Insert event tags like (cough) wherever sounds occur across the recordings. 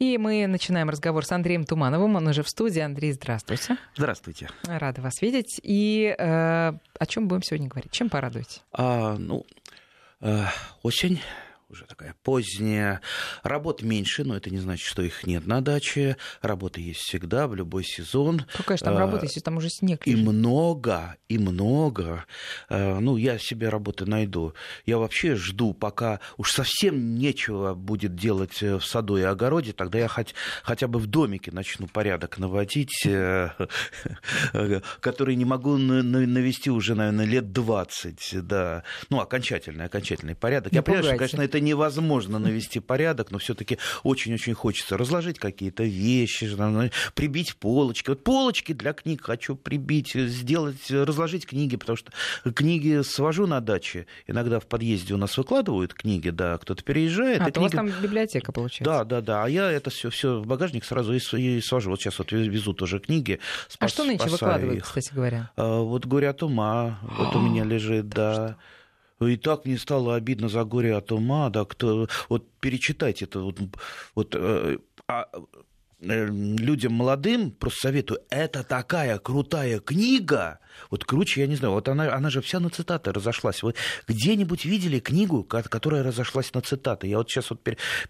И мы начинаем разговор с Андреем Тумановым. Он уже в студии. Андрей, здравствуйте. Здравствуйте. Рада вас видеть. И э, о чем будем сегодня говорить? Чем порадуете? А, ну, э, осень уже такая поздняя. Работы меньше, но это не значит, что их нет на даче. Работа есть всегда, в любой сезон. Какая же там работа, если там уже снег лежит? И много, и много. А, ну, я себе работы найду. Я вообще жду, пока уж совсем нечего будет делать э, в саду и огороде, тогда я хоть, хотя бы в домике начну порядок наводить, э, (laughs) который не могу навести уже, наверное, лет 20. Да. Ну, окончательный, окончательный порядок. я понимаю, что, конечно, это невозможно навести порядок, но все-таки очень-очень хочется разложить какие-то вещи, прибить полочки. Вот полочки для книг хочу прибить, сделать, разложить книги, потому что книги свожу на даче. Иногда в подъезде у нас выкладывают книги, да, кто-то переезжает. А, то книги... у вас там библиотека получается. Да, да, да. А я это все, все в багажник сразу и, свожу. Вот сейчас вот везу тоже книги. Спас, а что нынче выкладывают, их. кстати говоря? А, вот «Говорят ума», вот у меня (gasps) лежит, да. И так не стало обидно за горе от ума, да, кто, вот перечитайте это, вот, вот э, а, э, людям молодым просто советую, это такая крутая книга, вот круче, я не знаю, вот она, она же вся на цитаты разошлась. Вы где-нибудь видели книгу, которая разошлась на цитаты? Я вот сейчас вот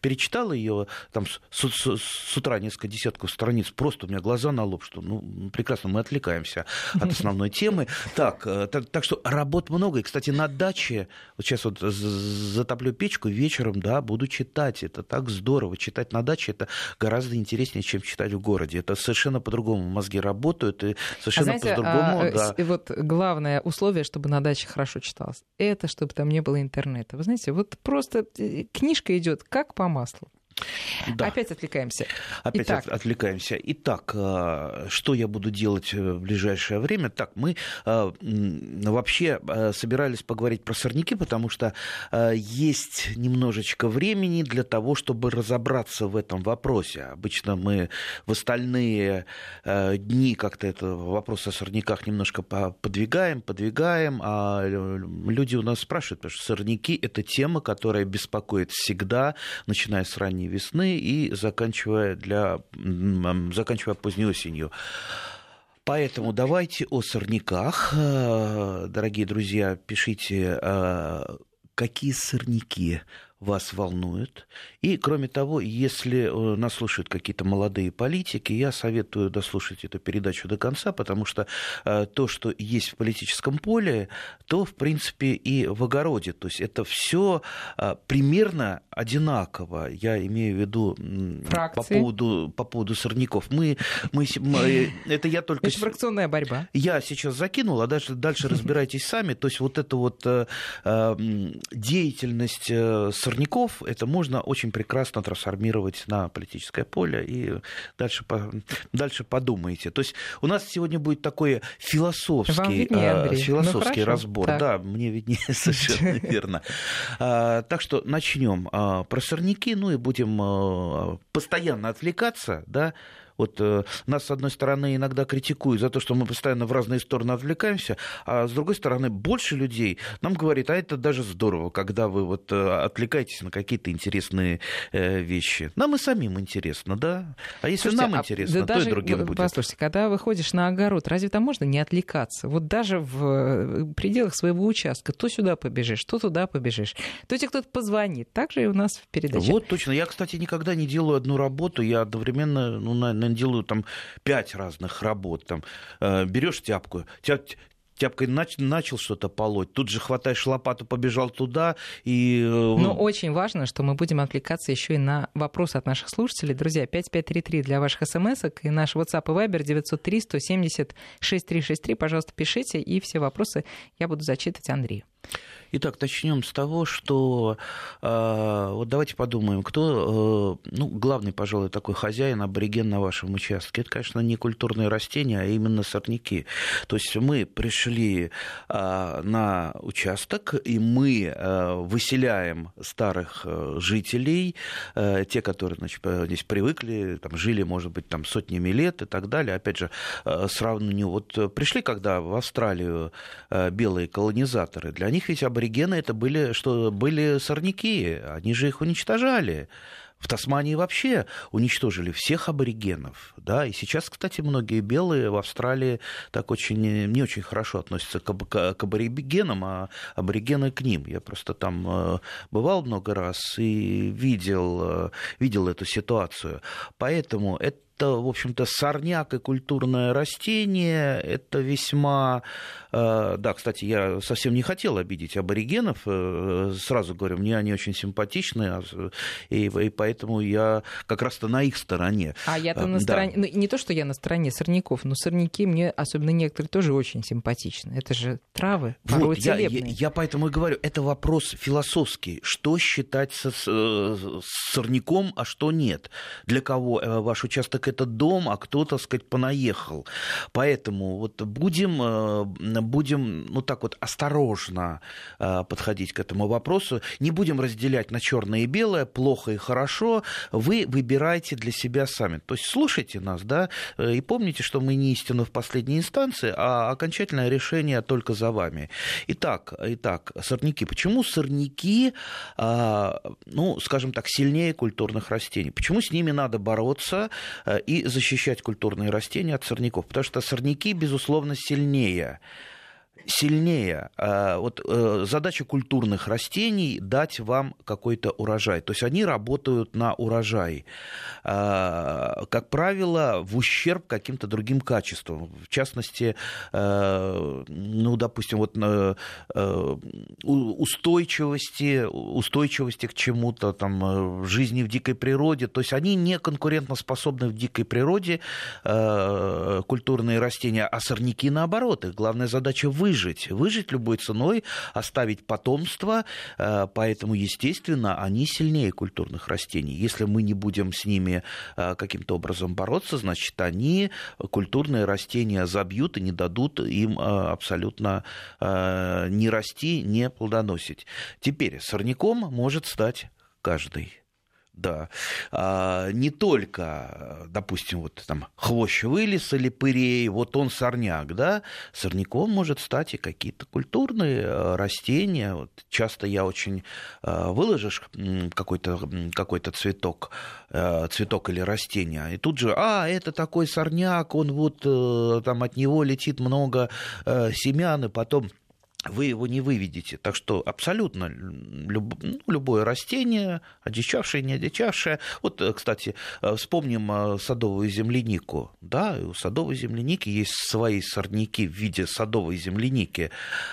перечитал ее там с, с, с утра несколько десятков страниц, просто у меня глаза на лоб, что ну прекрасно, мы отвлекаемся от основной темы. Так, э, так, так что работ много. И, кстати, на даче, вот сейчас вот затоплю печку, вечером, да, буду читать. Это так здорово. Читать на даче это гораздо интереснее, чем читать в городе. Это совершенно по-другому мозги работают, и совершенно а по-другому, а, да и вот главное условие, чтобы на даче хорошо читалось, это чтобы там не было интернета. Вы знаете, вот просто э, книжка идет как по маслу. Да. Опять отвлекаемся. Опять Итак. отвлекаемся. Итак, э, что я буду делать в ближайшее время? Так, мы э, вообще э, собирались поговорить про сорняки, потому что есть немножечко времени для того, чтобы разобраться в этом вопросе. Обычно мы в остальные дни как-то это вопрос о сорняках немножко подвигаем, подвигаем, а люди у нас спрашивают, потому что сорняки – это тема, которая беспокоит всегда, начиная с ранней ранней весны и заканчивая, для, заканчивая поздней осенью. Поэтому давайте о сорняках. Э, дорогие друзья, пишите, э, какие сорняки вас волнует. И, кроме того, если э, нас слушают какие-то молодые политики, я советую дослушать эту передачу до конца, потому что э, то, что есть в политическом поле, то, в принципе, и в огороде. То есть это все э, примерно одинаково. Я имею в виду по поводу, по поводу сорняков. Мы, мы, мы, это я только... Это фракционная борьба. Я сейчас закинул, а дальше, дальше разбирайтесь сами. То есть вот эта вот деятельность сорняков сорняков, это можно очень прекрасно трансформировать на политическое поле, и дальше, дальше подумайте. То есть у нас сегодня будет такой философский, виднее, а, философский ну, разбор. Так. Да, мне виднее, (laughs) совершенно (laughs) верно. А, так что начнем а, про сорняки, ну и будем постоянно отвлекаться, да, вот э, нас, с одной стороны, иногда критикуют за то, что мы постоянно в разные стороны отвлекаемся, а с другой стороны, больше людей нам говорит, а это даже здорово, когда вы вот э, отвлекаетесь на какие-то интересные э, вещи. Нам и самим интересно, да? А если Слушайте, нам а интересно, да то даже, и другим будет. Послушайте, когда выходишь на огород, разве там можно не отвлекаться? Вот даже в пределах своего участка то сюда побежишь, то туда побежишь, то тебе кто-то позвонит. Так же и у нас в передаче. Вот точно. Я, кстати, никогда не делаю одну работу, я одновременно ну, на, наверное, делаю там пять разных работ. Там, э, берешь тяпку, тяп, тяпкой нач, начал что-то полоть, тут же хватаешь лопату, побежал туда и... Э, Но очень важно, что мы будем отвлекаться еще и на вопросы от наших слушателей. Друзья, 5533 для ваших смс и наш WhatsApp и Viber 903 170 6363. Пожалуйста, пишите, и все вопросы я буду зачитывать Андрею. Итак, начнем с того, что э, вот давайте подумаем, кто, э, ну, главный, пожалуй, такой хозяин, абориген на вашем участке. Это, конечно, не культурные растения, а именно сорняки. То есть мы пришли э, на участок, и мы э, выселяем старых жителей, те, которые значит, здесь привыкли, там, жили, может быть, там, сотнями лет и так далее. Опять же, э, сравнению, вот пришли когда в Австралию белые колонизаторы, для них ведь аборигены это были, что были сорняки, они же их уничтожали. В Тасмании вообще уничтожили всех аборигенов. Да? И сейчас, кстати, многие белые в Австралии так очень не очень хорошо относятся к, к, к аборигенам, а аборигены к ним. Я просто там э, бывал много раз и видел, э, видел эту ситуацию. Поэтому это это, в общем-то, сорняк и культурное растение. Это весьма... Э, да, кстати, я совсем не хотел обидеть аборигенов. Э, сразу говорю, мне они очень симпатичны, а, и, и поэтому я как раз-то на их стороне. А я-то э, на стороне... Да. Ну, не то, что я на стороне сорняков, но сорняки мне, особенно некоторые, тоже очень симпатичны. Это же травы, вот, я, я, я поэтому и говорю, это вопрос философский. Что считать со, с, с сорняком, а что нет? Для кого ваш участок как это дом, а кто, так сказать, понаехал. Поэтому вот будем, э, будем ну так вот осторожно э, подходить к этому вопросу. Не будем разделять на черное и белое, плохо и хорошо. Вы выбирайте для себя сами. То есть слушайте нас, да, э, и помните, что мы не истина в последней инстанции, а окончательное решение только за вами. Итак, итак, сорняки. Почему сорняки, ну, скажем так, сильнее культурных растений? Почему с ними надо бороться? Э, и защищать культурные растения от сорняков, потому что сорняки, безусловно, сильнее сильнее. А, вот э, задача культурных растений дать вам какой-то урожай. То есть они работают на урожай. А, как правило, в ущерб каким-то другим качествам. В частности, э, ну, допустим, вот э, устойчивости, устойчивости к чему-то, там, жизни в дикой природе. То есть они не конкурентоспособны в дикой природе, культурные растения, а сорняки наоборот. Их главная задача выжить, выжить любой ценой, оставить потомство, э, поэтому, естественно, они сильнее культурных растений. Если мы не будем с ними э, каким-то образом бороться, значит, они культурные растения забьют и не дадут им э, абсолютно не расти, не плодоносить. Теперь сорняком может стать каждый. Да. А, не только, допустим, вот там хвощевый лес или пырей, вот он сорняк, да, сорняком может стать и какие-то культурные э, растения. Вот часто я очень э, выложишь какой-то какой цветок, э, цветок или растение, и тут же, а, это такой сорняк, он вот там от него летит много семян, и потом вы его не выведете. Так что абсолютно люб, ну, любое растение, одичавшее, не одичавшее. Вот, э, кстати, э, вспомним э, садовую землянику. Да, у садовой земляники есть свои сорняки в виде садовой земляники.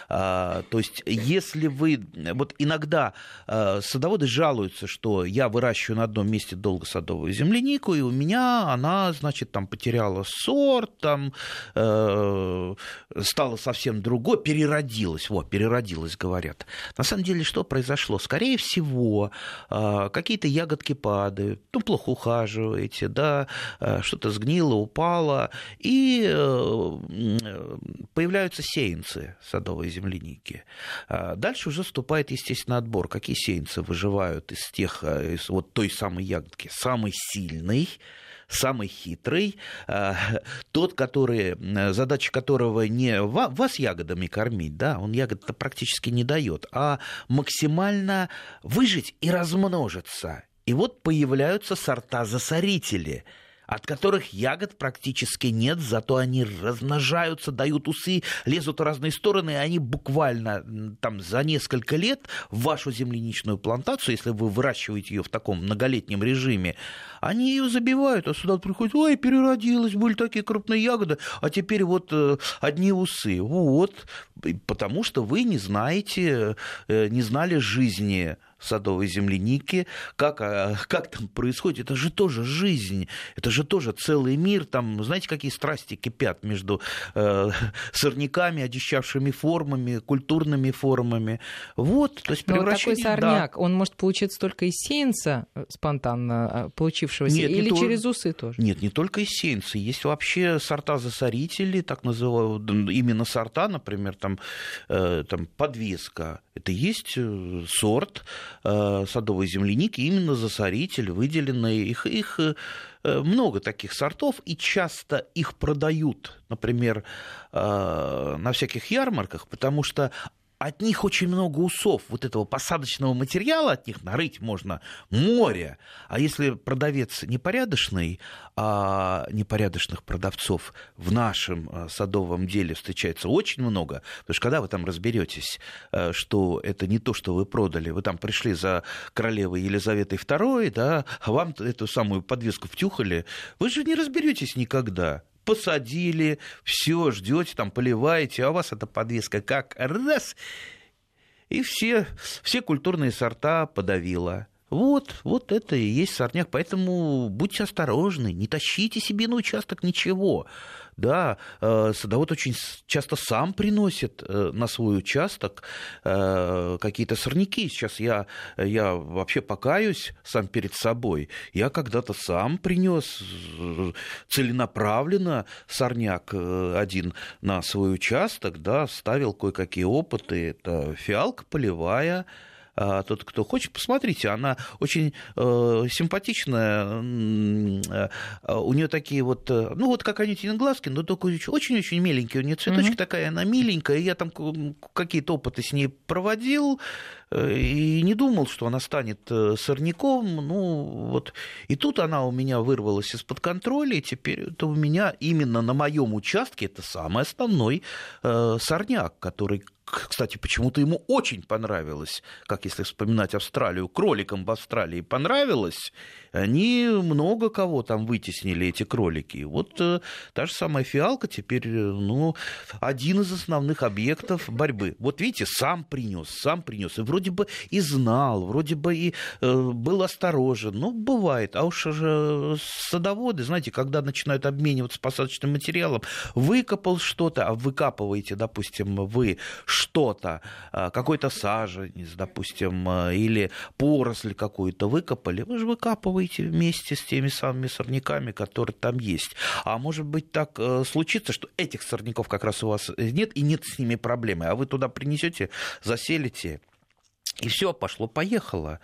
А, то есть, если вы... Вот иногда садоводы жалуются, что я выращиваю на одном месте долго садовую землянику, и у меня она, значит, там потеряла сорт, там э, стала совсем другой, переродилась переродилась, вот, переродилась, говорят. На самом деле, что произошло? Скорее всего, а, какие-то ягодки падают, ну, плохо ухаживаете, да, а, что-то сгнило, упало, и э, появляются сеянцы садовой земляники. А дальше уже вступает, естественно, отбор. Какие сеянцы выживают из тех, э, из вот той самой ягодки? Самый сильный, самый хитрый, э, тот, который, задача которого не вас ягодами кормить, да, он ягод практически не дает, а максимально выжить и размножиться. И вот появляются сорта-засорители – от которых ягод практически нет, зато они размножаются, дают усы, лезут в разные стороны, и они буквально там за несколько лет в вашу земляничную плантацию, если вы выращиваете ее в таком многолетнем режиме, они ее забивают, а сюда приходят, ой, переродилась, были такие крупные ягоды, а теперь вот э, одни усы. Вот, потому что вы не знаете, э, не знали жизни садовой земляники, как, а, как там происходит, это же тоже жизнь, это же тоже целый мир, там, знаете, какие страсти кипят между э, сорняками, одичавшими формами, культурными формами. Вот, то есть превращение... Но такой сорняк, да. он может получиться только из сеянца э, спонтанно а, получившегося Нет, или через то... усы тоже? Нет, не только из сеянца, есть вообще сорта-засорители, так называемые, именно сорта, например, там, э, там подвеска, это есть э, сорт, садовой земляники, именно засоритель, выделенные. Их, их э, много таких сортов, и часто их продают, например, э, на всяких ярмарках, потому что от них очень много усов, вот этого посадочного материала от них нарыть можно море. А если продавец непорядочный, а непорядочных продавцов в нашем а, садовом деле встречается очень много, потому что когда вы там разберетесь, э, что это не то, что вы продали, вы там пришли за королевой Елизаветой II, да, а вам эту самую подвеску втюхали, вы же не разберетесь никогда посадили, все, ждете, там поливаете, а у вас эта подвеска как раз, и все, все культурные сорта подавила. Вот, вот это и есть сорняк. Поэтому будьте осторожны, не тащите себе на участок ничего. Да, э, садовод очень часто сам приносит э, на свой участок э, какие-то сорняки. Сейчас я, я вообще покаюсь сам перед собой. Я когда-то сам принес целенаправленно сорняк один на свой участок, да, ставил кое-какие опыты. Это фиалка полевая, тот, кто хочет, посмотрите, она очень э, симпатичная, э, у нее такие вот, э, ну вот как Анютины глазки, но только очень-очень миленькие, у нее цветочки mm-hmm. такая, она миленькая, я там какие-то опыты с ней проводил, э, и не думал, что она станет сорняком, ну вот, и тут она у меня вырвалась из-под контроля, и теперь это у меня именно на моем участке это самый основной э, сорняк, который кстати, почему-то ему очень понравилось, как если вспоминать Австралию, кроликам в Австралии понравилось, они много кого там вытеснили, эти кролики. Вот э, та же самая фиалка теперь, э, ну, один из основных объектов борьбы. Вот видите, сам принес, сам принес, и вроде бы и знал, вроде бы и э, был осторожен, ну, бывает. А уж же садоводы, знаете, когда начинают обмениваться посадочным материалом, выкопал что-то, а выкапываете, допустим, вы что-то, а, какой-то саженец, допустим, а, или поросль какую-то выкопали, вы же выкапываете вместе с теми самыми сорняками, которые там есть. А может быть так э, случится, что этих сорняков как раз у вас нет, и нет с ними проблемы, а вы туда принесете, заселите, и все, пошло-поехало.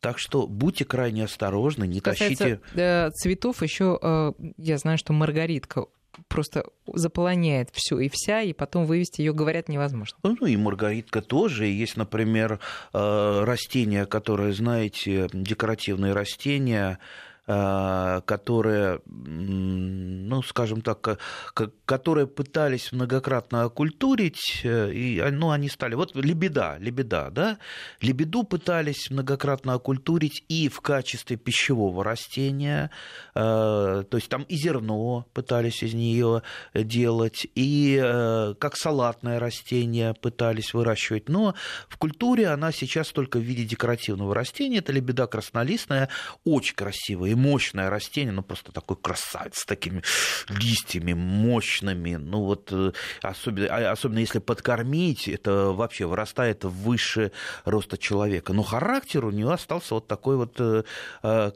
Так что будьте крайне осторожны, не Касается, тащите. Э, цветов еще э, я знаю, что маргаритка просто заполоняет все и вся, и потом вывести ее, говорят, невозможно. Ну и маргаритка тоже. Есть, например, э, растения, которые, знаете, декоративные растения, которые, ну, скажем так, которые пытались многократно окультурить, э, и, ну, они стали... Вот лебеда, лебеда, да? Лебеду пытались многократно окультурить и в качестве пищевого растения, э, то есть там и зерно пытались из нее делать, и как салатное растение пытались выращивать, но в культуре она сейчас только в виде декоративного растения, это лебеда краснолистная, очень красивая, мощное растение, ну просто такой красавец с такими листьями мощными, ну вот э, особенно, а, особенно если подкормить, это вообще вырастает выше роста человека. Но характер у нее остался вот такой вот, э, э,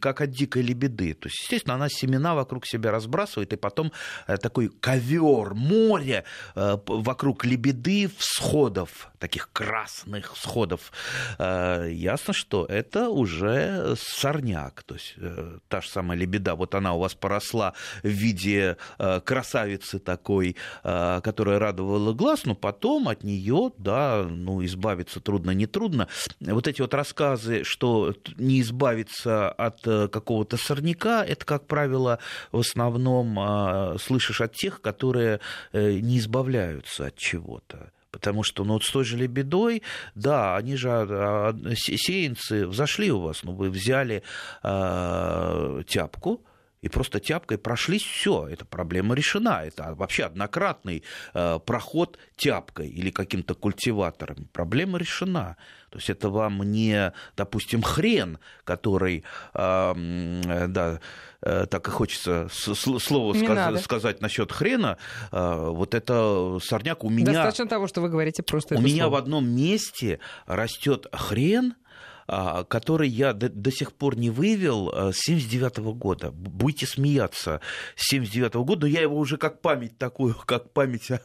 как от дикой лебеды. То есть, естественно, она семена вокруг себя разбрасывает, и потом такой ковер, море вокруг лебеды всходов, таких красных всходов. Ясно, что это уже сорняк. То есть та же самая лебеда, вот она у вас поросла в виде э, красавицы такой, э, которая радовала глаз, но потом от нее, да, ну, избавиться трудно, не трудно. Вот эти вот рассказы, что не избавиться от э, какого-то сорняка, это, как правило, в основном слышишь от тех, которые не избавляются от чего-то. Потому что, ну, вот с той же лебедой, да, они же, а, а, сеянцы взошли у вас, ну, вы взяли э, тяпку, и просто тяпкой прошлись, все, эта проблема решена. Это вообще однократный э, проход тяпкой или каким-то культиватором. Проблема решена. То есть это вам не, допустим, хрен, который, э, да, так и хочется слово сказ- сказать насчет хрена. Э, вот это сорняк у меня... Достаточно того, что вы говорите просто У меня слово. в одном месте растет хрен, который я до, до сих пор не вывел а, с 79 года. Будете смеяться. С 79 года, но я его уже как память такую, (laughs) как память о,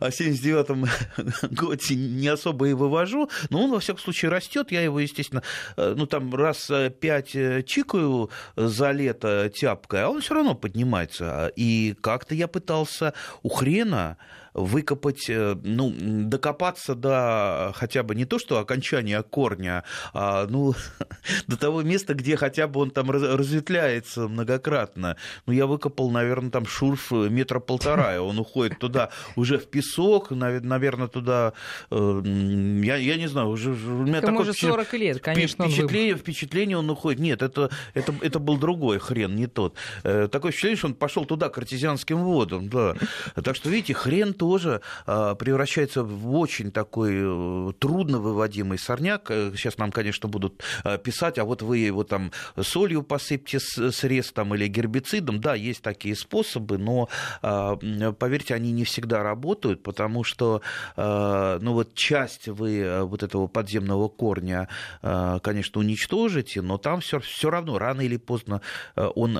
(laughs) о 79 (laughs) годе не особо и вывожу, но он, во всяком случае, растет. Я его, естественно, э, ну, там раз э, пять э, чикаю за лето тяпкой, а он все равно поднимается. И как-то я пытался у хрена выкопать, ну, докопаться до хотя бы не то, что окончания корня, а, ну, (laughs) до того места, где хотя бы он там разветвляется многократно. Ну, я выкопал, наверное, там шурф метра полтора, и он уходит туда уже в песок, наверное, туда, я, я не знаю, уже... У меня такое уже 40 лет, конечно, впечатление, впечатление он уходит. Нет, это, это, это был другой хрен, не тот. Э, такое впечатление, что он пошел туда, к артезианским водам, да. Так что, видите, хрен тоже а, превращается в очень такой э, трудно выводимый сорняк. Э, сейчас нам, конечно, будут писать, а вот вы его там солью посыпьте срез там, или гербицидом. Да, есть такие способы, но, а, поверьте, они не всегда работают, потому что ну, вот часть вы вот этого подземного корня, конечно, уничтожите, но там все, все равно рано или поздно он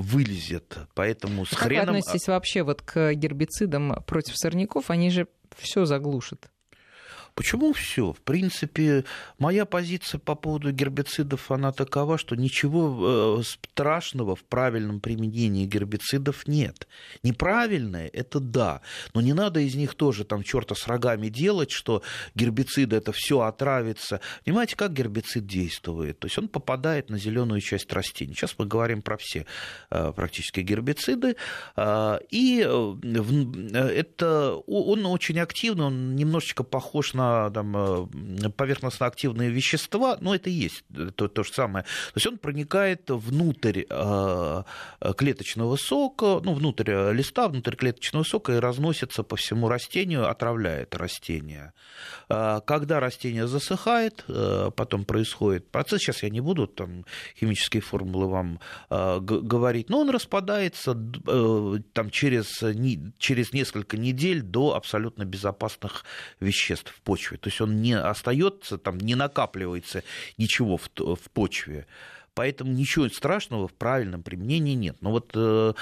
вылезет. Поэтому с а хреном... Как вы относитесь вообще вот к гербицидам против сорняков? Они же все заглушат. Почему все? В принципе, моя позиция по поводу гербицидов, она такова, что ничего э, страшного в правильном применении гербицидов нет. Неправильное – это да, но не надо из них тоже там черта с рогами делать, что гербициды – это все отравится. Понимаете, как гербицид действует? То есть он попадает на зеленую часть растений. Сейчас мы говорим про все э, практически гербициды. Э, и это, он очень активный, он немножечко похож на там, э, поверхностно-активные вещества, но это и есть то, то же самое. То есть он проникает внутрь э, клеточного сока, ну, внутрь листа, внутрь клеточного сока и разносится по всему растению, отравляет растение. Э, когда растение засыхает, потом происходит процесс, сейчас я не буду там химические формулы вам говорить, но он распадается там, через, через несколько недель до абсолютно безопасных веществ в почве почве. То есть он не остается, там не накапливается ничего в, в почве. Поэтому ничего страшного в правильном применении нет. Но вот э,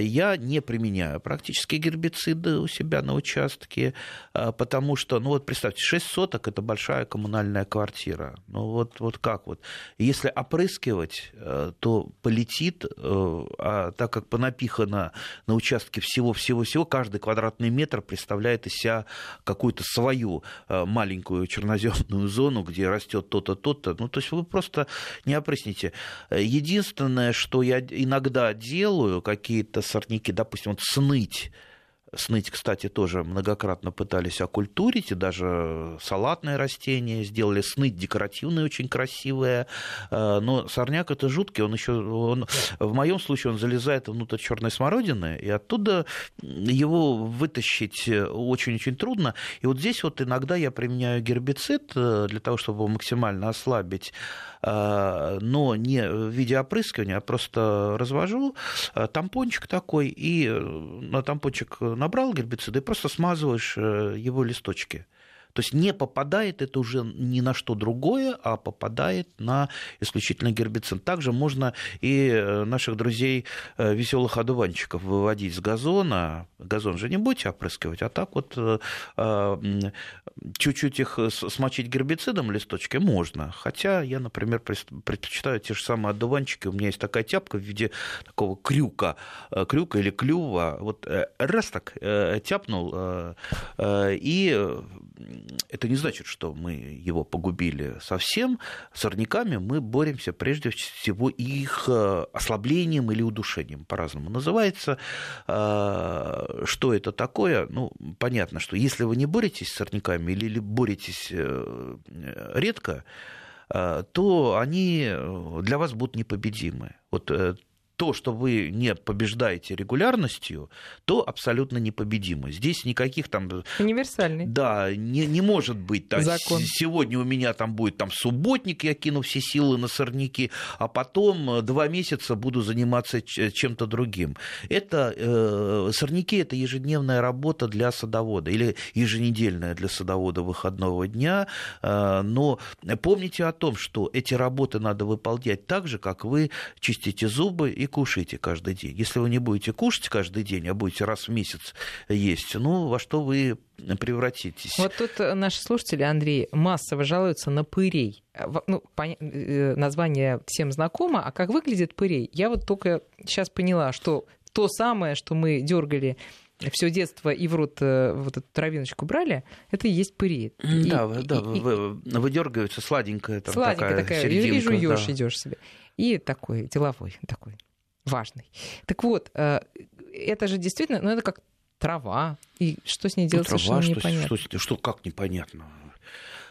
я не применяю практически гербициды у себя на участке, э, потому что, ну вот представьте, 6 соток – это большая коммунальная квартира. Ну вот, вот как вот. Если опрыскивать, э, то полетит, а так как понапихано на участке всего-всего-всего, каждый квадратный метр представляет из себя какую-то свою маленькую черноземную зону, где растет то-то, то-то. Ну то есть вы просто не опрысните. Единственное, что я иногда делаю, какие-то сорняки, допустим, вот сныть, Сныть, кстати, тоже многократно пытались окультурить, и даже салатные растения сделали. Сныть декоративные, очень красивые. Э, но сорняк это жуткий, он еще, он, в моем случае, он залезает внутрь черной смородины, и оттуда его вытащить очень-очень трудно. И вот здесь вот иногда я применяю гербицид э, для того, чтобы максимально ослабить э, но не в виде опрыскивания, а просто развожу тампончик такой, и на тампончик набрал гербицида и просто смазываешь э, его листочки. То есть не попадает это уже ни на что другое, а попадает на исключительно гербицид. Также можно и э, наших друзей э, веселых одуванчиков выводить с газона. Газон же не будете опрыскивать, а так вот чуть-чуть их смочить гербицидом листочки можно. Хотя я, например, предпочитаю те же самые одуванчики. У меня есть такая тяпка в виде такого крюка, крюка или клюва. Вот раз так тяпнул, и это не значит, что мы его погубили совсем. С сорняками мы боремся прежде всего их э, ослаблением или удушением, по-разному называется. А, что это такое? Ну, понятно, что если вы не боретесь с сорняками или боретесь э, редко, э, то они для вас будут непобедимы. Вот то, что вы не побеждаете регулярностью, то абсолютно непобедимо. Здесь никаких там... Универсальный. Да, не, не может быть. Так, Закон. Сегодня у меня там будет там субботник, я кину все силы на сорняки, а потом э, два месяца буду заниматься чем-то другим. Это э, сорняки – это ежедневная работа для садовода или еженедельная для садовода выходного дня. Э, но помните о том, что эти работы надо выполнять так же, как вы чистите зубы и кушайте каждый день. Если вы не будете кушать каждый день, а будете раз в месяц есть, ну, во что вы превратитесь. Вот тут наши слушатели, Андрей, массово жалуются на пырей. Ну, э, название всем знакомо, а как выглядит пырей? Я вот только сейчас поняла, что то самое, что мы дергали все детство и в рот э, вот эту травиночку брали, это и есть пыри. Да, и, да, и, выдергивается сладенькая там сладенькая такая, такая и жуешь, да. идешь себе. И такой деловой, такой важный. Так вот, э, это же действительно, ну это как трава, и что с ней делать ну, трава, совершенно что, непонятно. Что, что, как непонятно?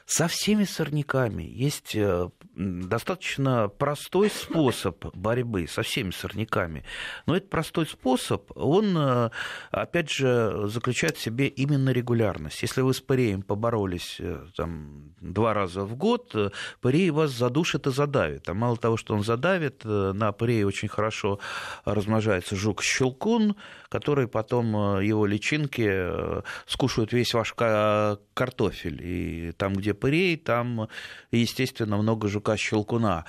Со всеми сорняками есть э, достаточно простой способ борьбы со всеми сорняками. Но этот простой способ, он, э, опять же, заключает в себе именно регулярность. Если вы с пареем поборолись э, там, два раза в год, парей вас задушит и задавит. А мало того, что он задавит, на парее очень хорошо размножается жук-щелкун, который потом его личинки скушают весь ваш картофель. И там, где парей, там, естественно, много жука-щелкуна.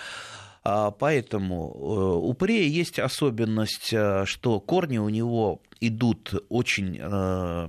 А, поэтому э, у парея есть особенность, э, что корни у него идут очень э,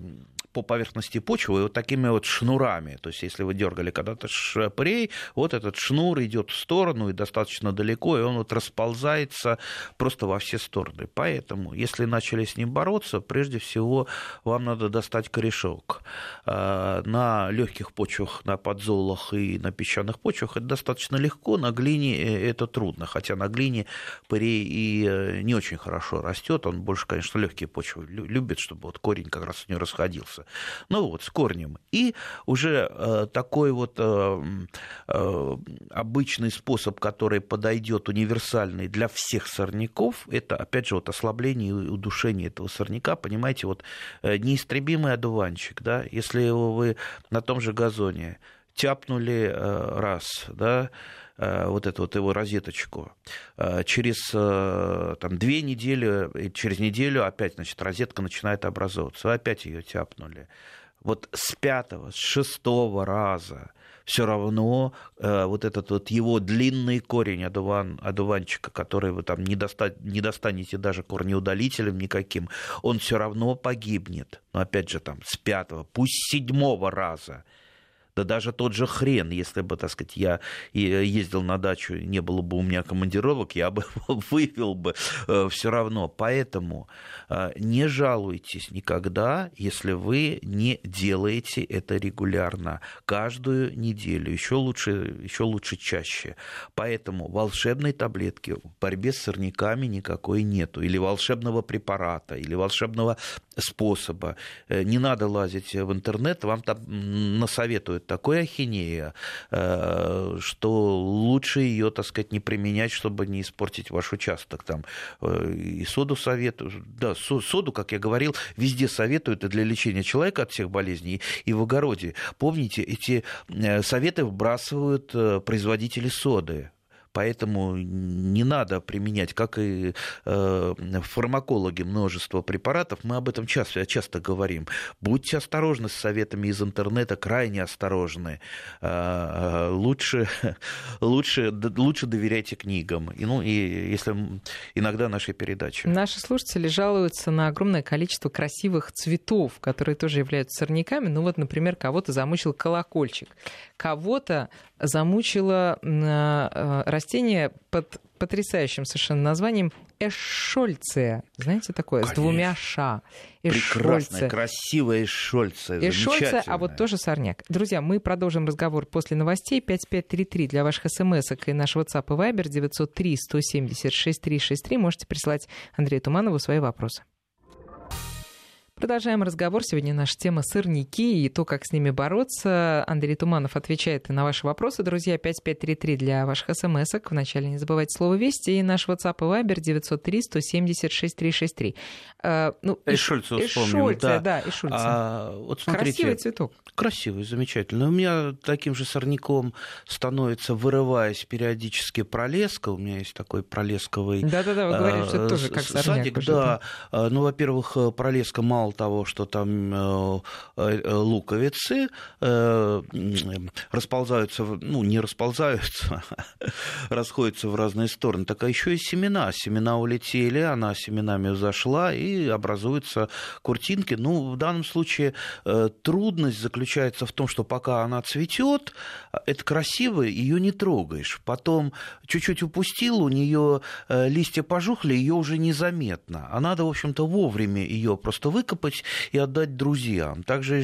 по поверхности почвы вот такими вот шнурами. То есть, если вы дергали когда-то шпрей, вот этот шнур идет в сторону и достаточно далеко, и он вот расползается просто во все стороны. Поэтому, если начали с ним бороться, прежде всего вам надо достать корешок. А, на легких почвах, на подзолах и на песчаных почвах это достаточно легко, на глине э, это трудно. Хотя на глине парей и э, не очень хорошо растет, он больше, конечно, легкие почвы любит, чтобы вот корень как раз у него расходился ну вот, с корнем. И уже э, такой вот э, э, обычный способ, который подойдет универсальный для всех сорняков, это, опять же, вот ослабление и удушение этого сорняка, понимаете, вот э, неистребимый одуванчик, да, если вы на том же газоне тяпнули э, раз, да, вот эту вот его розеточку. Через там, две недели, через неделю опять, значит, розетка начинает образовываться. Вы опять ее тяпнули. Вот с пятого, с шестого раза все равно э, вот этот вот его длинный корень одуван, одуванчика, который вы там не, доста, не достанете даже корнеудалителем никаким, он все равно погибнет. Но опять же там с пятого, пусть с седьмого раза – да даже тот же хрен, если бы, так сказать, я ездил на дачу, не было бы у меня командировок, я бы (laughs) вывел бы э, все равно. Поэтому э, не жалуйтесь никогда, если вы не делаете это регулярно, каждую неделю, еще лучше, еще лучше чаще. Поэтому волшебной таблетки в борьбе с сорняками никакой нету, или волшебного препарата, или волшебного способа. Э, не надо лазить в интернет, вам там насоветуют такой ахинея, э, что лучше ее, так сказать, не применять, чтобы не испортить ваш участок. Там э, и соду советуют, да, соду, как я говорил, везде советуют и для лечения человека от всех болезней, и в огороде. Помните, эти э, советы вбрасывают производители соды Поэтому не надо применять, как и э, фармакологи, множество препаратов. Мы об этом часто, часто говорим. Будьте осторожны с советами из интернета, крайне осторожны. Э, лучше, (laughs) лучше, лучше доверяйте книгам. И, ну, и если иногда нашей передаче. Наши слушатели жалуются на огромное количество красивых цветов, которые тоже являются сорняками. Ну вот, например, кого-то замучил колокольчик, кого-то замучило э, растение под потрясающим совершенно названием эшольция. Знаете такое? Конечно. С двумя ша. Прекрасная, красивая эшольция. Эшольция, а вот тоже сорняк. Друзья, мы продолжим разговор после новостей. 5533 для ваших смс и наш WhatsApp и Viber 903 170 6363. Можете присылать Андрею Туманову свои вопросы. Продолжаем разговор. Сегодня наша тема сырники и то, как с ними бороться. Андрей Туманов отвечает на ваши вопросы. Друзья, 5533 для ваших смс -ок. Вначале не забывайте слово «Вести». И наш WhatsApp и Viber 903 176 363. А, ну, Эшольца вспомним. да, да Эшольца. А, вот смотрите, Красивый цветок. Красивый, замечательный. У меня таким же сорняком становится, вырываясь периодически пролеска. У меня есть такой пролесковый Да-да-да, вы говорите, что это тоже как сорняк. Садик, уже, да. да. Ну, во-первых, пролеска мало мало того, что там э, э, луковицы э, расползаются, ну, не расползаются, (laughs) расходятся в разные стороны, так а еще и семена. Семена улетели, она семенами зашла, и образуются куртинки. Ну, в данном случае трудность заключается в том, что пока она цветет, это красиво, ее не трогаешь. Потом чуть-чуть упустил, у нее листья пожухли, ее уже незаметно. А надо, в общем-то, вовремя ее просто выкопать, выкопать и отдать друзьям. Также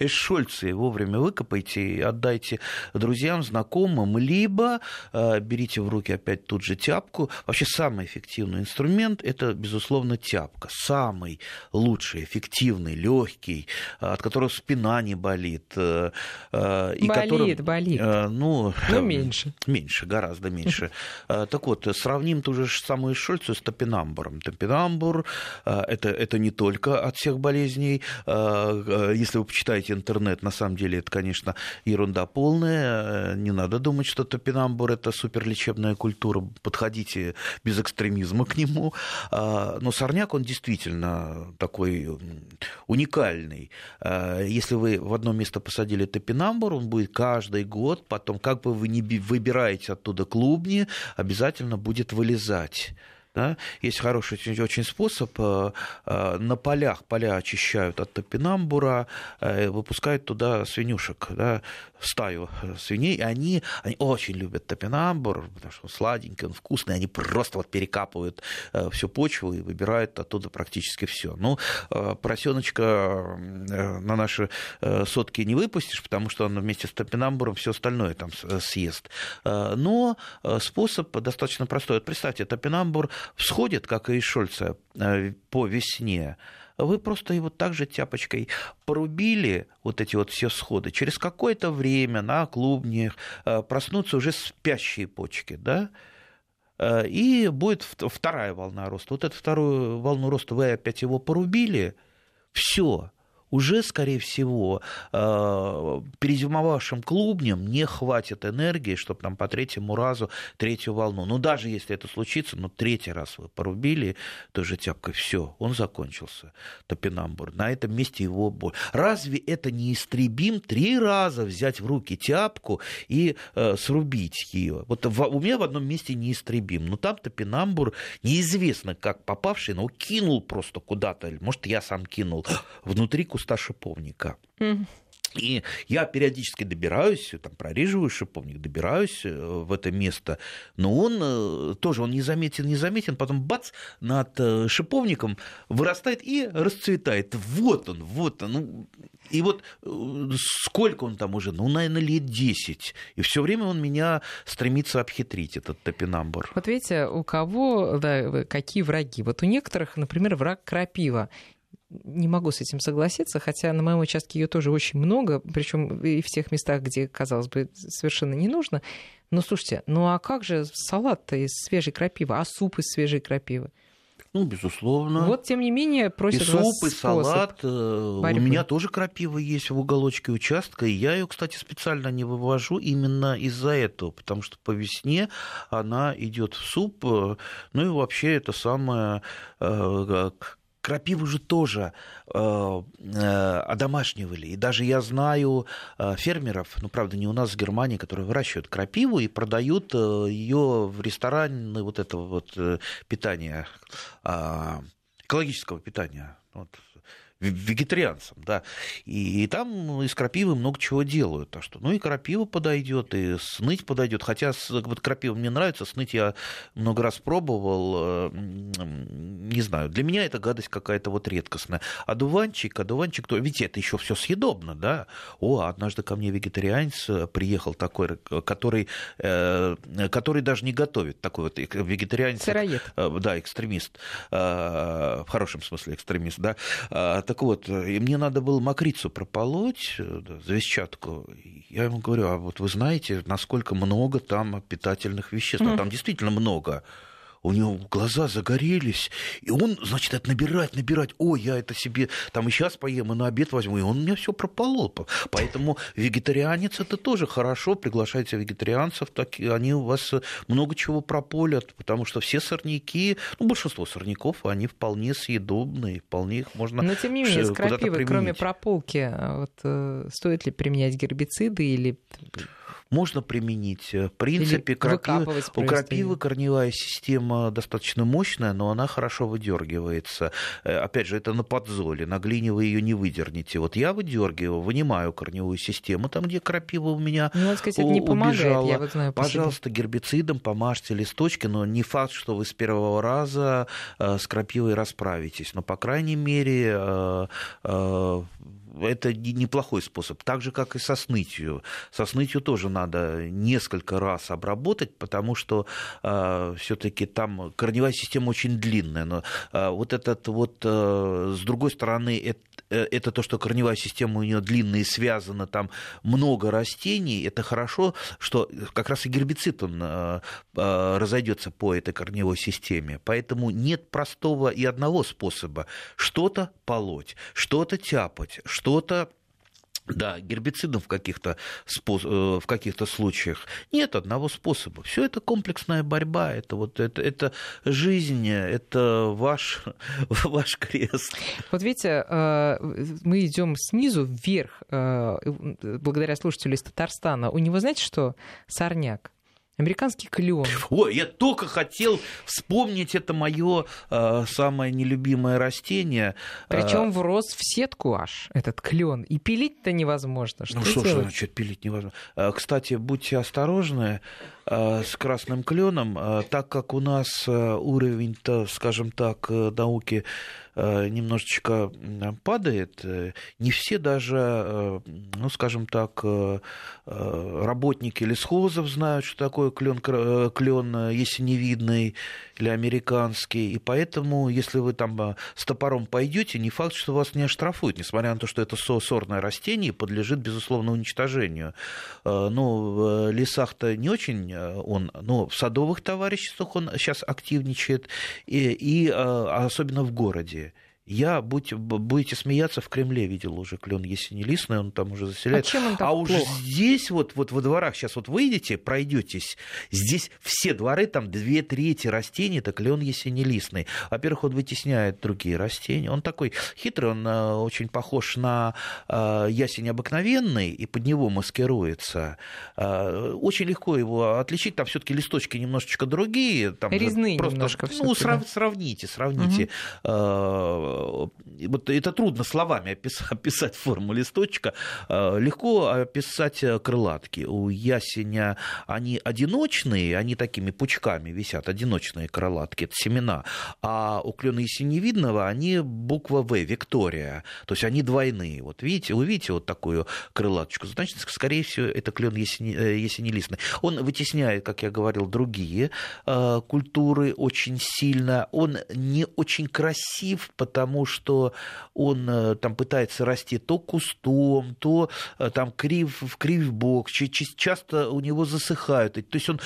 эшольцы вовремя выкопайте и отдайте друзьям, знакомым, либо э, берите в руки опять тут же тяпку. Вообще самый эффективный инструмент – это, безусловно, тяпка. Самый лучший, эффективный, легкий, от которого спина не болит. Э, и болит, которым, болит. Ну, Но меньше. Меньше, гораздо меньше. (laughs) Так вот, сравним ту же самую Шольцу с топинамбуром. Топинамбур это, это не только от всех болезней. Если вы почитаете интернет, на самом деле это, конечно, ерунда полная. Не надо думать, что топинамбур это суперлечебная культура. Подходите без экстремизма к нему. Но сорняк, он действительно такой уникальный. Если вы в одно место посадили топинамбур, он будет каждый год, потом, как бы вы не выбираете оттуда клубни, обязательно будет вылезать. Да? Есть хороший очень способ. Э, э, на полях поля очищают от топинамбура, э, выпускают туда свинюшек, да, стаю свиней, и они, они очень любят топинамбур, потому что он сладенький, он вкусный, они просто вот перекапывают всю почву и выбирают оттуда практически все. Ну, поросеночка на наши сотки не выпустишь, потому что он вместе с топинамбуром все остальное там съест. Но способ достаточно простой. Вот представьте, топинамбур всходит, как и Шольца, э, по весне, вы просто его также тяпочкой порубили, вот эти вот все сходы, через какое-то время на клубнях э, проснутся уже спящие почки, да, э, и будет вторая волна роста. Вот эту вторую волну роста вы опять его порубили, все, уже, скорее всего, э, перезимовавшим клубням не хватит энергии, чтобы там по третьему разу третью волну. Ну, даже если это случится, ну, третий раз вы порубили той же тяпкой, все, он закончился, топинамбур. На этом месте его боль. Разве это не истребим три раза взять в руки тяпку и э, срубить ее? Вот в, у меня в одном месте неистребим. Но там топинамбур неизвестно как попавший, но кинул просто куда-то. Может, я сам кинул внутри куста шиповника. И я периодически добираюсь, там, прореживаю шиповник, добираюсь э, в это место, но он э, тоже он не заметен, не заметен, потом бац, над э, шиповником вырастает и расцветает. Вот он, вот он. Ну, и вот сколько он там уже? Ну, наверное, лет 10. И все время он меня стремится обхитрить, этот топинамбур. Вот видите, у кого да, какие враги? Вот у некоторых, например, враг крапива не могу с этим согласиться, хотя на моем участке ее тоже очень много, причем и в тех местах, где, казалось бы, совершенно не нужно. Но слушайте, ну а как же салат-то из свежей крапивы, а суп из свежей крапивы? Ну, безусловно. Вот, тем не менее, просят И суп, и салат. Э, борьбы. У меня тоже крапива есть в уголочке участка, и я ее, кстати, специально не вывожу именно из-за этого, потому что по весне она идет в суп. Э, ну и вообще это самое э, крапиву же тоже э, э, одомашнивали. И даже я знаю э, фермеров, ну, правда, не у нас, в Германии, которые выращивают крапиву и продают э, ее в рестораны вот этого вот э, питания, э, экологического питания. Вот, вегетарианцам, да. И, и там из крапивы много чего делают. Так что, ну и крапива подойдет, и сныть подойдет. Хотя вот крапива мне нравится, сныть я много раз пробовал. Э, не знаю, для меня это гадость какая-то вот редкостная. А дуванчик, а дуванчик, то ведь это еще все съедобно, да. О, однажды ко мне вегетарианец э, приехал такой, который, э, который даже не готовит, такой вот вегетарианец. Сыроед. Да, экстремист. В хорошем смысле экстремист, да так вот, и мне надо было мокрицу прополоть, э, завещатку. Я ему говорю, а вот вы знаете, насколько много там питательных веществ? Mm. Там действительно много у него глаза загорелись, и он, значит, это набирать, набирать, о, я это себе там и сейчас поем, и на обед возьму, и он у меня все прополол. Поэтому вегетарианец это тоже хорошо, приглашайте вегетарианцев, так, они у вас много чего прополят, потому что все сорняки, ну, большинство сорняков, они вполне съедобные, вполне их можно Но, тем не менее, с кроме прополки, вот, э, стоит ли применять гербициды или можно применить. В принципе, крапивы, у крапивы корневая система достаточно мощная, но она хорошо выдергивается. Э, опять же, это на подзоле, на глине вы ее не выдернете. Вот я выдергиваю, вынимаю корневую систему, там, где крапива у меня ну, вот, сказать, не помогает, я вот знаю Пожалуйста, гербицидом помажьте листочки, но не факт, что вы с первого раза э, с крапивой расправитесь. Но, по крайней мере, э, это неплохой способ. Так же, как и со снытью. Со снытью тоже надо несколько раз обработать, потому что э, все-таки там корневая система очень длинная. Но э, вот этот вот, э, с другой стороны, это это то, что корневая система у нее длинная и связана, там много растений, это хорошо, что как раз и гербицид он э, э, разойдется по этой корневой системе. Поэтому нет простого и одного способа что-то полоть, что-то тяпать, что-то да, гербицидом в каких-то. Э, в каких-то случаях нет одного способа. Все это комплексная борьба, это, вот, это, это жизнь, это ваш, (laughs) ваш крест. Вот видите, э, мы идем снизу вверх, э, благодаря слушателю из Татарстана. У него, знаете что, сорняк. Американский клен. Ой, я только хотел вспомнить это мое э, самое нелюбимое растение. Причем э, врос в сетку аж этот клен. И пилить-то невозможно. Что ну что ж, значит, пилить невозможно. Э, кстати, будьте осторожны с красным кленом, э, так как у нас э, уровень-то, скажем так, э, науки Э, немножечко падает, э, не все даже, э, ну, скажем так, работники лесхозов знают, что такое клен, клен ясеневидный или американский, и поэтому, если вы там с топором пойдете, не факт, что вас не оштрафуют, несмотря на то, что это сорное растение подлежит, безусловно, уничтожению. Ну, в лесах-то не очень он, но в садовых товариществах он сейчас активничает, и, и особенно в городе. Я, будь, будете смеяться, в Кремле видел уже клен ясенелистный, он там уже заселяет. А, чем он так а уж плохо? здесь вот, вот во дворах, сейчас вот выйдете, пройдетесь, здесь все дворы, там две трети растений, это клен ясенелистный. Во-первых, он вытесняет другие растения. Он такой хитрый, он э, очень похож на э, ясень обыкновенный, и под него маскируется. Э, очень легко его отличить, там все таки листочки немножечко другие. Там Резные просто, немножко Ну, срав, да? сравните, сравните. Угу вот это трудно словами (laughs) описать, форму листочка, э, легко описать э, крылатки. У ясеня они одиночные, они такими пучками висят, одиночные крылатки, это семена, а у клена ясеневидного они буква В, Виктория, то есть они двойные. Вот видите, вы видите вот такую крылаточку, значит, скорее всего, это клен ясенелистный. Он вытесняет, как я говорил, другие культуры очень сильно, он не очень красив, потому потому что он э, там пытается расти то кустом, то э, там крив, в крив бок, часто у него засыхают. То есть он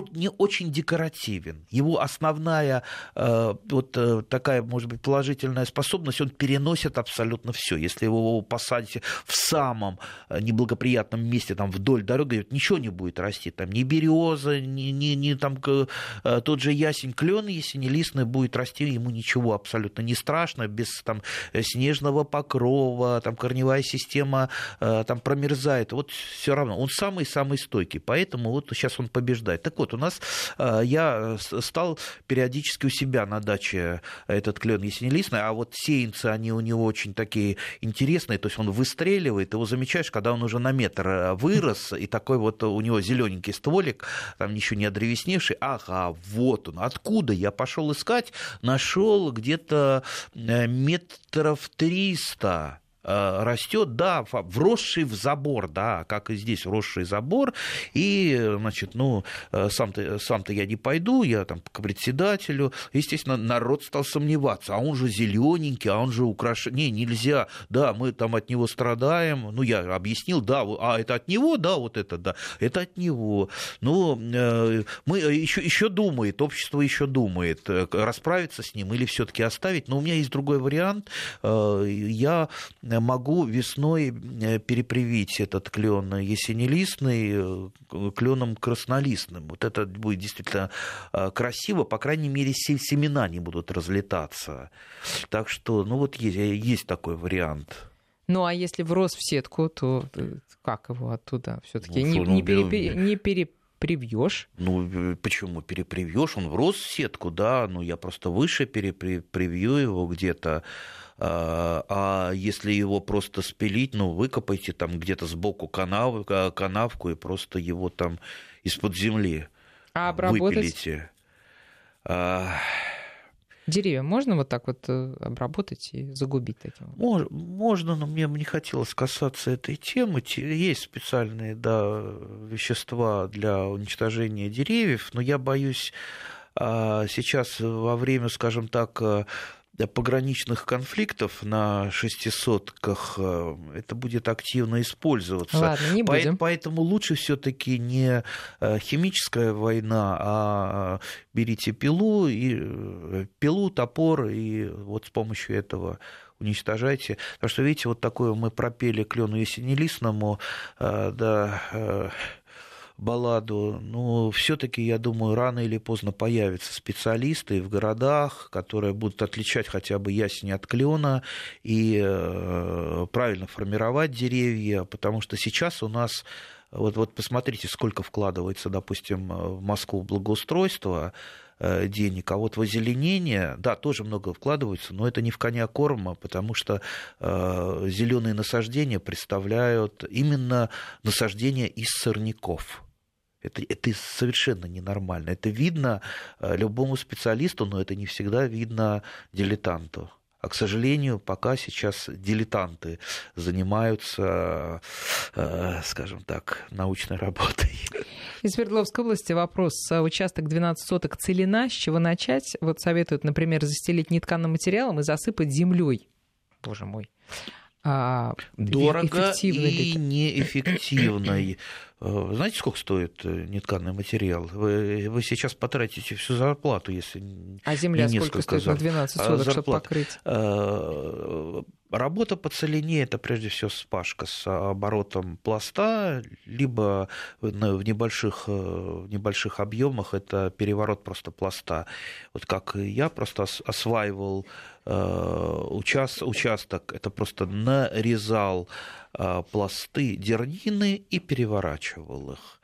не очень декоративен. Его основная э, вот э, такая, может быть, положительная способность, он переносит абсолютно все. Если его посадите в самом э, неблагоприятном месте, там вдоль дороги, ничего не будет расти. Там ни береза, ни, ни, ни там тот же ясень, клен ясенелистный будет расти, ему ничего абсолютно не страшно, без там снежного покрова, там корневая система там промерзает. Вот все равно, он самый-самый стойкий, поэтому вот сейчас он побеждает. Так вот, у нас э, я стал периодически у себя на даче этот клен ясенелистный, а вот сеянцы, они у него очень такие интересные, то есть он выстреливает, его замечаешь, когда он уже на метр э, вырос, и такой вот у него зелененький стволик, там ничего не одревесневший, ага, вот он, откуда я пошел искать, нашел где-то э, метров триста. Э, растет, да, вросший в забор, да, как и здесь вросший забор, и, значит, ну, э, сам-то, сам-то я не пойду, я там к председателю, естественно, народ стал сомневаться, а он же зелененький, а он же украшен, не, нельзя, да, мы там от него страдаем, ну, я объяснил, да, а это от него, да, вот это, да, это от него, но э, мы еще, еще думает, общество еще думает, расправиться с ним или все-таки оставить, но у меня есть другой вариант, я могу весной э, перепривить этот клен ясенелистный э, кленом краснолистным. Вот это будет действительно э, красиво, по крайней мере, семена не будут разлетаться. Так что, ну вот есть, есть такой вариант. Ну а если врос в сетку, то э, как его оттуда все-таки ну, не, не, пере, не пере привьешь. Ну, почему перепривьешь? Он врос в сетку, да, ну я просто выше перепривью его где-то. А, а если его просто спилить, ну, выкопайте там где-то сбоку канав, канавку и просто его там из-под земли а обработать? выпилите. А... Деревья можно вот так вот э, обработать и загубить таким? Можно, можно, но мне не хотелось касаться этой темы. Есть специальные да, вещества для уничтожения деревьев, но я боюсь а, сейчас во время, скажем так, э, пограничных конфликтов на шестисотках э, это будет активно использоваться. Ладно, не будем. Поэтому лучше все-таки не э, химическая война, а берите пилу, и, э, пилу, топор, и вот с помощью этого уничтожайте. Потому что, видите, вот такое мы пропели клену ясенелистному, да, балладу, но все-таки, я думаю, рано или поздно появятся специалисты в городах, которые будут отличать хотя бы ясень от клена и э, правильно формировать деревья, потому что сейчас у нас вот, вот посмотрите, сколько вкладывается, допустим, в Москву благоустройство э, денег, а вот в озеленение, да, тоже много вкладывается, но это не в коня корма, потому что э, зеленые насаждения представляют именно насаждения из сорняков. Это, это совершенно ненормально. Это видно э, любому специалисту, но это не всегда видно дилетанту. А, к сожалению, пока сейчас дилетанты занимаются, э, скажем так, научной работой. Из Свердловской области вопрос. Участок 12 соток целина. С чего начать? Вот советуют, например, застелить нетканым материалом и засыпать землей. Боже мой. А, Дорого и неэффективно. Э, знаете, сколько стоит э, нетканый материал? Вы, вы сейчас потратите всю зарплату, если А земля не сколько стоит на 12 а, соток, чтобы покрыть? Э, работа по целине – это прежде всего спашка с оборотом пласта, либо в небольших, в небольших объемах это переворот просто пласта. Вот как я просто осваивал участок, участок это просто нарезал а, пласты дернины и переворачивал их.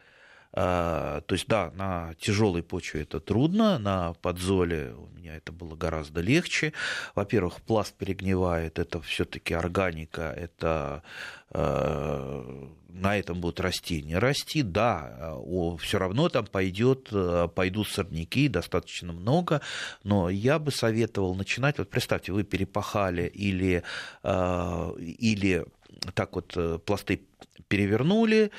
А, то есть, да, на тяжелой почве это трудно, на подзоле у меня это было гораздо легче. Во-первых, пласт перегнивает, это все-таки органика, это э, на этом будут растения расти. Да, все равно там пойдет, пойдут сорняки достаточно много, но я бы советовал начинать. Вот представьте, вы перепахали или, э, или так вот э, пласты перевернули,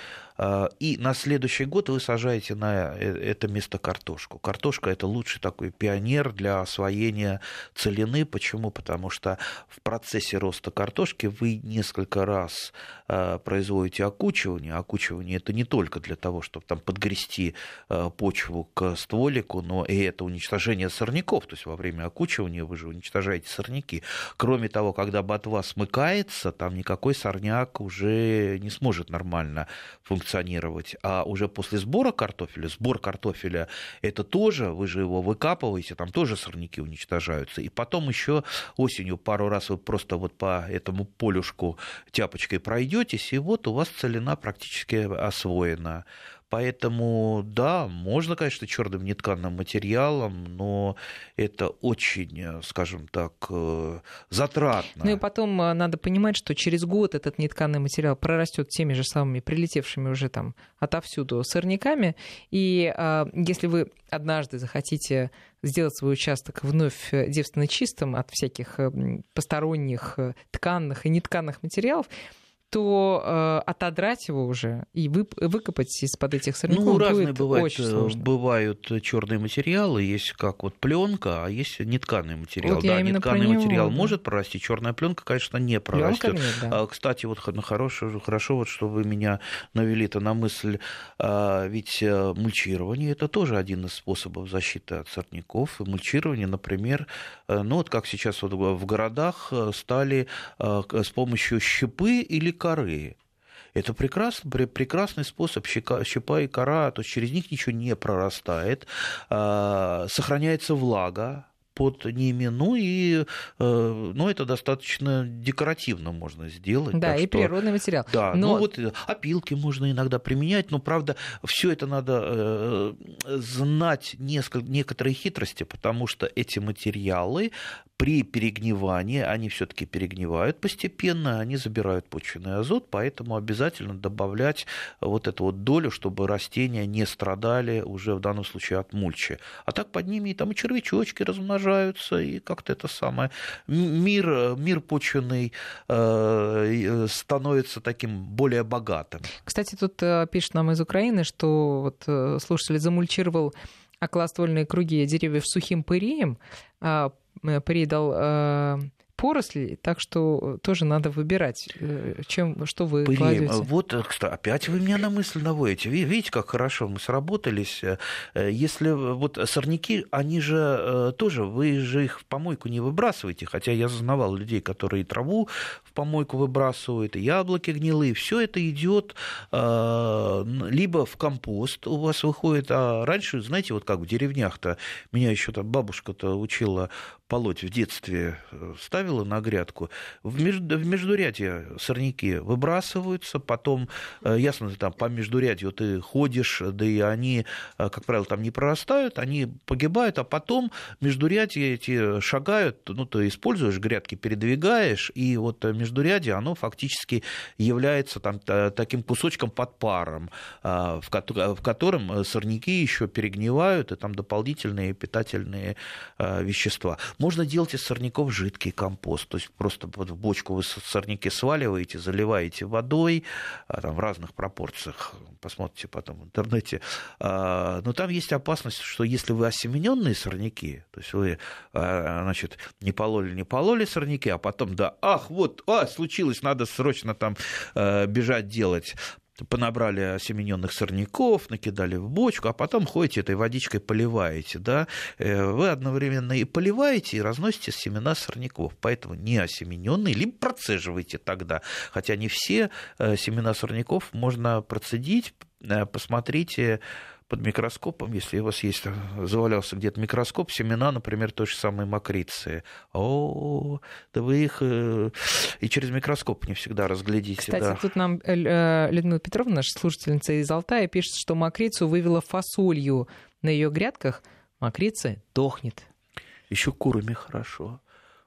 и на следующий год вы сажаете на э, это место картошку. Картошка – это лучший такой пионер для освоения целины. Почему? Потому что в процессе роста картошки вы несколько раз а, производите окучивание. Окучивание – это не только для того, чтобы там подгрести а, почву к стволику, но и это уничтожение сорняков. То есть во время окучивания вы же уничтожаете сорняки. Кроме того, когда ботва смыкается, там никакой сорняк уже не сможет нормально функционировать функционировать, а уже после сбора картофеля, сбор картофеля это тоже, вы же его выкапываете, там тоже сорняки уничтожаются. И потом еще осенью пару раз вы просто вот по этому полюшку тяпочкой пройдетесь, и вот у вас целина практически освоена. Поэтому, да, можно, конечно, черным нетканным материалом, но это очень, скажем так, э, затратно. Ну и потом э, надо понимать, что через год этот нетканный материал прорастет теми же самыми прилетевшими уже там отовсюду сорняками. И э, если вы однажды захотите сделать свой участок вновь девственно чистым от всяких посторонних тканных и нетканных материалов, то э, отодрать его уже и вы, выкопать из-под этих сорняков ну, разные будет бывают, очень сложно. бывают черные материалы, есть как вот пленка, а есть нетканый материал. Вот да, нетканый материал него, может прорасти, черная пленка, конечно, не прорастет. Нет, да. А, кстати, вот ну, хорошо, хорошо, вот что вы меня навели-то на мысль, а, ведь э, мульчирование это тоже один из способов защиты от сорняков. И мульчирование, например, э, ну вот как сейчас вот в городах э, стали с помощью щепы или коры. Это прекрасный, прекрасный способ щека, щепа и кора, то есть через них ничего не прорастает, а, сохраняется влага, под ними, ну и ну, это достаточно декоративно можно сделать. Да, и что, природный материал. Да, но... ну вот опилки можно иногда применять, но правда все это надо знать несколько, некоторые хитрости, потому что эти материалы при перегнивании, они все-таки перегнивают постепенно, они забирают почвенный азот, поэтому обязательно добавлять вот эту вот долю, чтобы растения не страдали уже в данном случае от мульчи. А так под ними и там и червячочки размножаются, и как-то это самое. Мир, мир почвенный э, становится таким более богатым. Кстати, тут э, пишет нам из Украины, что вот э, слушатель замульчировал околоствольные круги деревьев сухим пыреем, а Э, придал э, поросли, так что тоже надо выбирать, э, чем, что вы Пылим. кладете. Вот, кстати, опять вы меня на мысль наводите. Видите, как хорошо мы сработались. Если вот сорняки, они же тоже, вы же их в помойку не выбрасываете, хотя я знавал людей, которые траву в помойку выбрасывают, и яблоки гнилые, все это идет либо в компост у вас выходит, а раньше, знаете, вот как в деревнях-то, меня еще там бабушка-то учила полоть в детстве э, ставила на грядку, в, меж, в междурядье сорняки выбрасываются, потом, э, ясно, там по междурядью ты ходишь, да и они, э, как правило, там не прорастают, они погибают, а потом междурядье эти шагают, ну, ты используешь грядки, передвигаешь, и вот междурядье, оно фактически является там таким кусочком под паром, в котором сорняки еще перегнивают, и там дополнительные питательные вещества. Можно делать из сорняков жидкий компост, то есть просто в бочку вы сорняки сваливаете, заливаете водой а, там, в разных пропорциях, посмотрите потом в интернете. А, но там есть опасность, что если вы осемененные сорняки, то есть вы а, значит, не пололи, не пололи сорняки, а потом, да, ах, вот, а, случилось, надо срочно там бежать делать понабрали осемененных сорняков, накидали в бочку, а потом ходите этой водичкой поливаете, да, э, вы одновременно и поливаете, и разносите семена сорняков, поэтому не осемененные, либо процеживайте тогда, хотя не все э, семена сорняков можно процедить, э, посмотрите под микроскопом, если у вас есть, завалялся где-то микроскоп, семена, например, той же самой макрицы. О, да вы их э, и через микроскоп не всегда разглядите. Кстати, да. тут нам э, Людмила Петровна, наша слушательница из Алтая, пишет, что макрицу вывела фасолью на ее грядках. Макрица дохнет. Еще курами хорошо.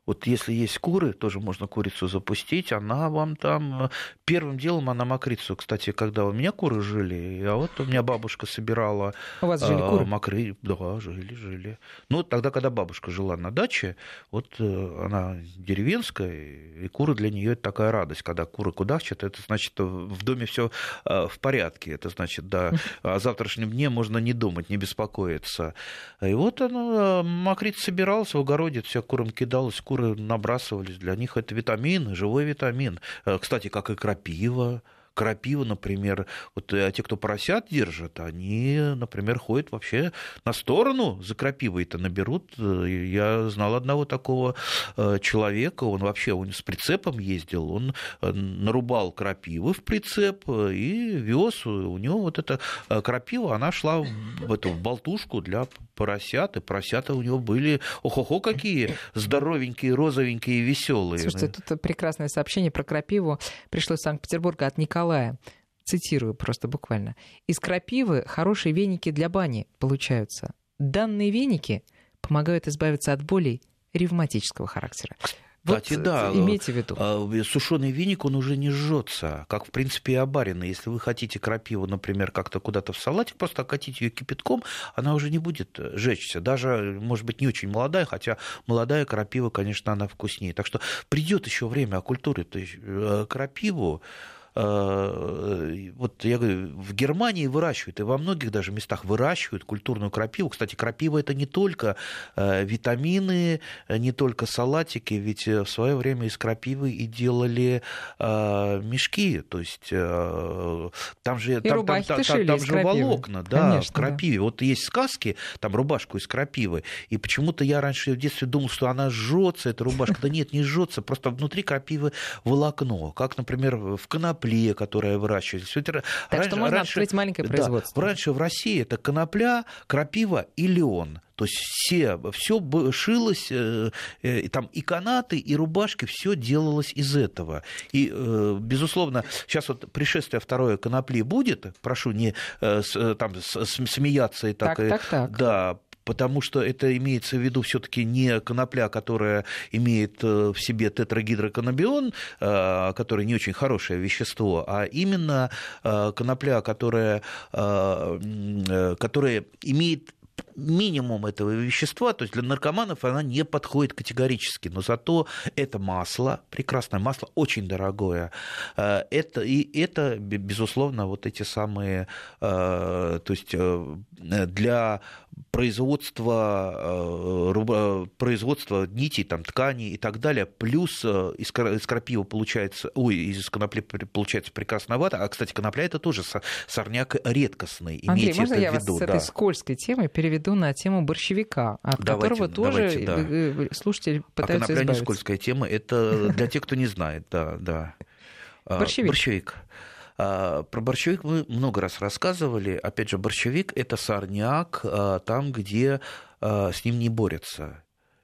Вот если есть куры, тоже можно курицу запустить, она вам там... Э, первым делом она мокрицу, кстати, когда у меня куры жили, а вот у меня бабушка собирала... У вас жили а, куры? Мокры... Да, жили, жили. Ну, тогда, когда бабушка жила на даче, вот э, она деревенская, и куры для нее это такая радость. Когда куры кудахчат, это значит, в доме все в порядке. Это значит, да, (laughs) о завтрашнем дне можно не думать, не беспокоиться. И вот она, мокрица собиралась в огороде, вся курам кидалась, куры набрасывались, для них это витамин, живой витамин. Э, кстати, как и крапива, крапива, например, вот а те, кто поросят держат, они, например, ходят вообще на сторону за крапивой-то наберут. Э, я знал одного такого э, человека, он вообще он с прицепом ездил, он нарубал крапивы в прицеп и вез, у него вот эта крапива, она шла в эту болтушку для поросят, и поросята у него были, ох-охо, какие здоровенькие, розовенькие, веселые. Слушайте, тут прекрасное сообщение про крапиву пришло из Санкт-Петербурга от Николая Николая. Цитирую просто буквально. «Из крапивы хорошие веники для бани получаются. Данные веники помогают избавиться от болей ревматического характера». Кстати, вот да. Имейте в виду. А, сушеный веник, он уже не жжется, как, в принципе, и обаренный. Если вы хотите крапиву, например, как-то куда-то в салатик, просто окатить ее кипятком, она уже не будет жечься. Даже, может быть, не очень молодая, хотя молодая крапива, конечно, она вкуснее. Так что придет еще время оккультуры. То есть э, крапиву Э, вот я говорю, в Германии выращивают, и во многих даже местах выращивают культурную крапиву. Кстати, крапива это не только э, витамины, не только салатики, ведь в свое время из крапивы и делали э, мешки, то есть там же, там, там, там, там, там же волокна, да, Конечно, в крапиве. Да. Вот есть сказки, там рубашку из крапивы, и почему-то я раньше в детстве думал, что она жжется, эта рубашка. Да нет, не жжется, просто внутри крапивы волокно, как, например, в конопе конопле, которая выращивается. Так раньше, что можно раньше, открыть маленькое производство. Да, раньше в России это конопля, крапива и леон. То есть все, все шилось, э, э, там и канаты, и рубашки, все делалось из этого. И, э, безусловно, сейчас вот пришествие второе конопли будет, прошу не там смеяться и так, так, так, так. да, потому что это имеется в виду все-таки не конопля, которая имеет в себе тетрагидроканабион, который не очень хорошее вещество, а именно конопля, которая, которая имеет минимум этого вещества, то есть для наркоманов она не подходит категорически, но зато это масло, прекрасное масло, очень дорогое. Э, это, и это, безусловно, вот эти самые, э, то есть э, для производства, производства нитей, там, тканей и так далее, плюс из крапива получается, ой, из конопли получается прекрасная вата, а, кстати, конопля это тоже сорняк редкостный, Андрей, можно я вас с этой скользкой темой переведу на тему борщевика, от давайте, которого тоже давайте, да. Э, э, слушатели пытаются а избавиться. не скользкая тема, это для тех, кто не знает, да, да. (laughs) А, борщевик. Борщевик. А, про борщевик мы много раз рассказывали. Опять же, борщевик – это сорняк там, где с ним не борются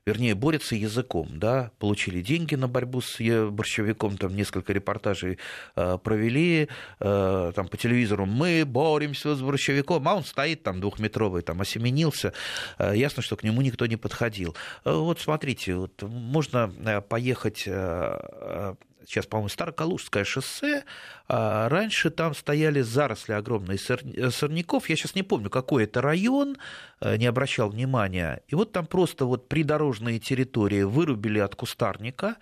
вернее, борются языком, да, получили деньги на борьбу с борщевиком, там несколько репортажей э, провели, э, там по телевизору, мы боремся с борщевиком, а он стоит там двухметровый, там осеменился, э, ясно, что к нему никто не подходил. Вот смотрите, вот можно поехать сейчас, по-моему, Старокалужское шоссе, а раньше там стояли заросли огромные сорняков, я сейчас не помню, какой это район, э, не обращал внимания, и вот там просто вот придорожные территории вырубили от кустарника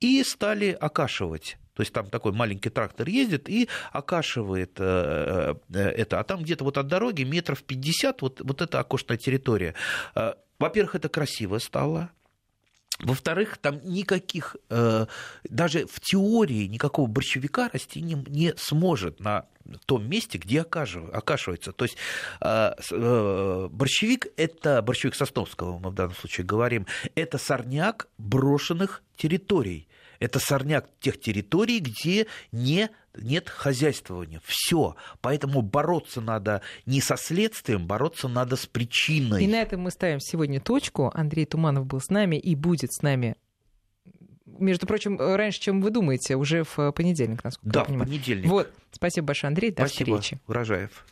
и стали окашивать. То есть там такой маленький трактор ездит и окашивает э, э, это. А там где-то вот от дороги метров 50 вот, вот эта окошная территория. Во-первых, это красиво стало. Во-вторых, там никаких, э, даже в теории никакого борщевика расти не, не сможет на том месте, где окашивается. То есть э, э, борщевик – это, борщевик Сосновского мы в данном случае говорим, это сорняк брошенных территорий. Это сорняк тех территорий, где не нет хозяйствования. Все. Поэтому бороться надо не со следствием, бороться надо с причиной. И на этом мы ставим сегодня точку. Андрей Туманов был с нами и будет с нами между прочим, раньше, чем вы думаете, уже в понедельник, насколько да, я понимаю. Да, в понедельник. Вот. Спасибо большое, Андрей. До Спасибо, встречи. Урожаев.